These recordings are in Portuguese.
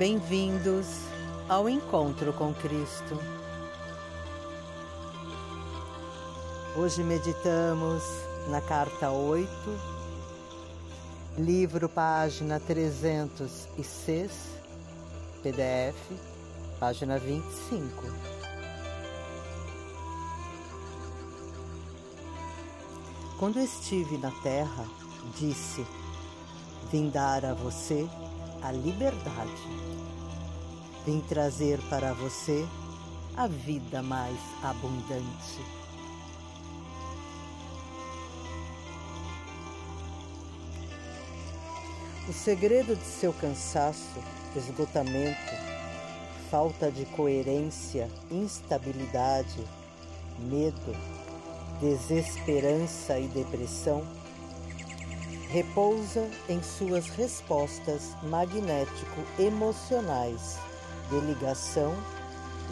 Bem-vindos ao encontro com Cristo. Hoje meditamos na carta 8, livro página 306, PDF, página 25. Quando estive na terra, disse: Vim dar a você a liberdade. Vim trazer para você a vida mais abundante. O segredo de seu cansaço, esgotamento, falta de coerência, instabilidade, medo, desesperança e depressão repousa em suas respostas magnético-emocionais de ligação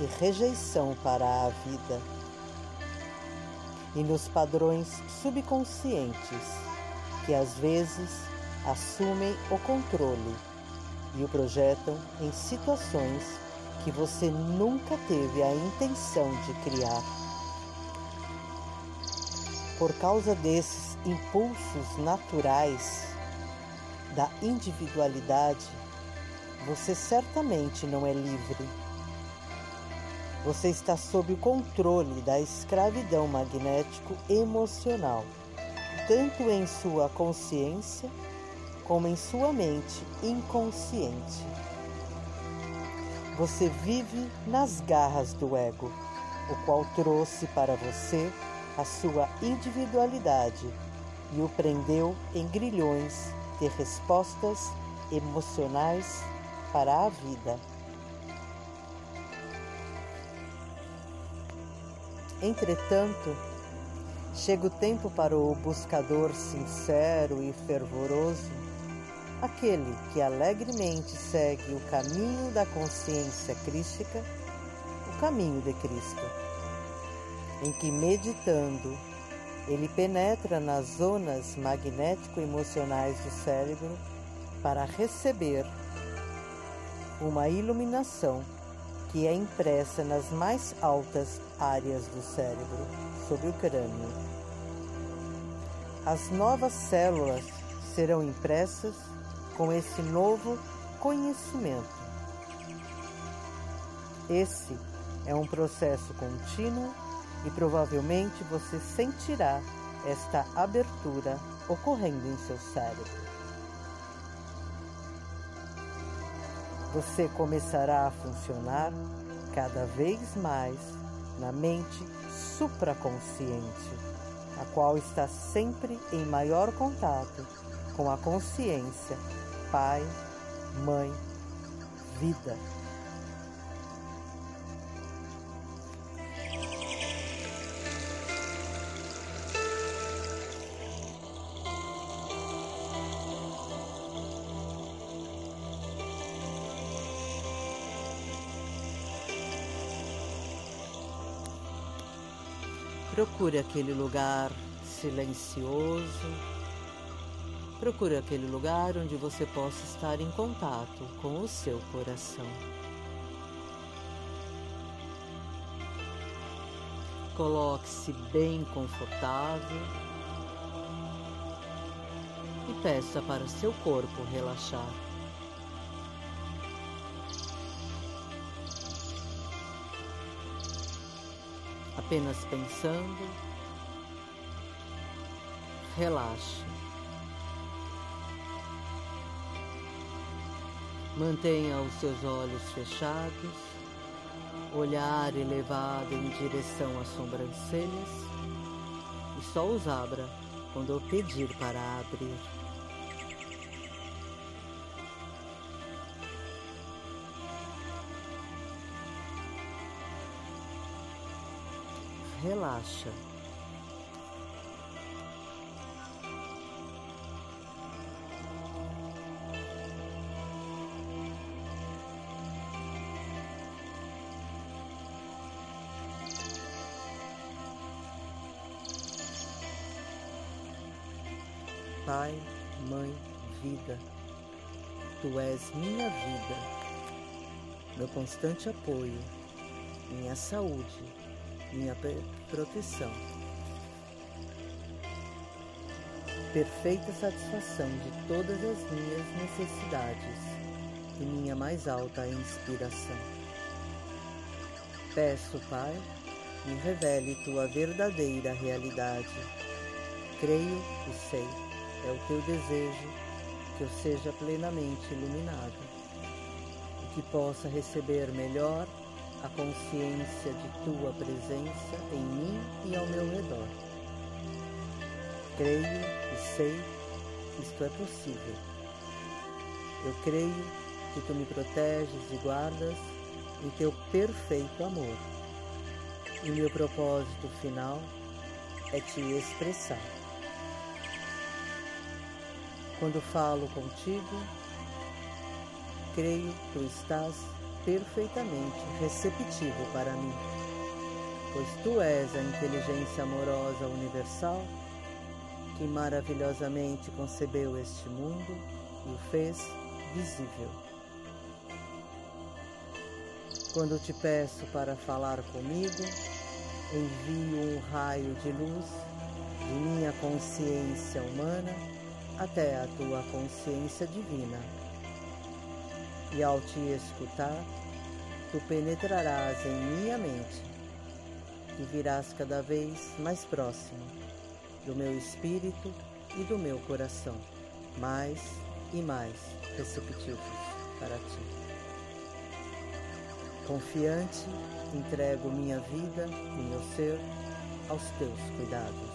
e rejeição para a vida, e nos padrões subconscientes que às vezes assumem o controle e o projetam em situações que você nunca teve a intenção de criar. Por causa desses impulsos naturais da individualidade, você certamente não é livre. Você está sob o controle da escravidão magnético-emocional, tanto em sua consciência como em sua mente inconsciente. Você vive nas garras do ego, o qual trouxe para você a sua individualidade e o prendeu em grilhões de respostas emocionais para a vida. Entretanto, chega o tempo para o buscador sincero e fervoroso, aquele que alegremente segue o caminho da consciência crística, o caminho de Cristo, em que meditando ele penetra nas zonas magnético-emocionais do cérebro para receber uma iluminação que é impressa nas mais altas áreas do cérebro, sob o crânio. As novas células serão impressas com esse novo conhecimento. Esse é um processo contínuo e provavelmente você sentirá esta abertura ocorrendo em seu cérebro. Você começará a funcionar cada vez mais na mente supraconsciente, a qual está sempre em maior contato com a consciência, pai, mãe, vida Procure aquele lugar silencioso. Procure aquele lugar onde você possa estar em contato com o seu coração. Coloque-se bem confortável e peça para seu corpo relaxar. Apenas pensando, relaxe. Mantenha os seus olhos fechados, olhar elevado em direção às sobrancelhas e só os abra quando eu pedir para abrir. Relaxa. Pai, Mãe, Vida, Tu és minha vida meu constante apoio, minha saúde, minha proteção. Perfeita satisfação de todas as minhas necessidades e minha mais alta inspiração. Peço, Pai, me revele tua verdadeira realidade. Creio e sei, é o teu desejo que eu seja plenamente iluminado e que possa receber melhor a consciência de tua presença em mim e ao meu redor. Creio e sei que isto é possível. Eu creio que tu me proteges e guardas em teu perfeito amor. E meu propósito final é te expressar. Quando falo contigo, creio que tu estás perfeitamente receptivo para mim, pois tu és a inteligência amorosa universal que maravilhosamente concebeu este mundo e o fez visível. Quando te peço para falar comigo, envio um raio de luz de minha consciência humana até a tua consciência divina. E ao te escutar, tu penetrarás em minha mente e virás cada vez mais próximo do meu espírito e do meu coração, mais e mais receptivos para ti. Confiante, entrego minha vida e meu ser aos teus cuidados.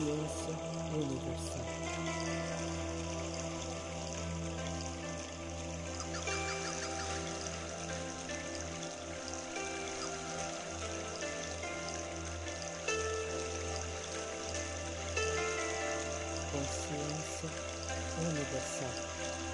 Consciência universal. Consciência universal.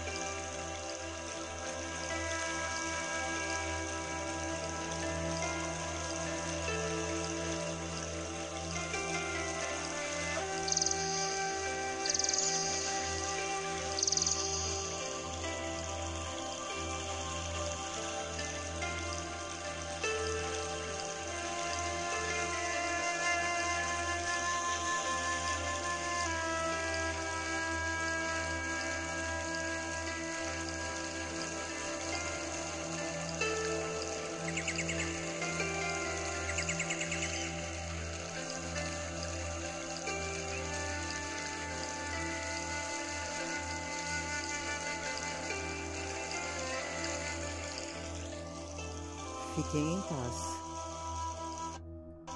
Fiquem em paz.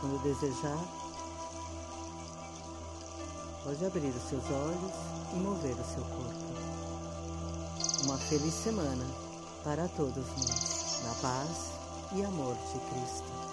Quando desejar, pode abrir os seus olhos e mover o seu corpo. Uma feliz semana para todos nós, na paz e amor de Cristo.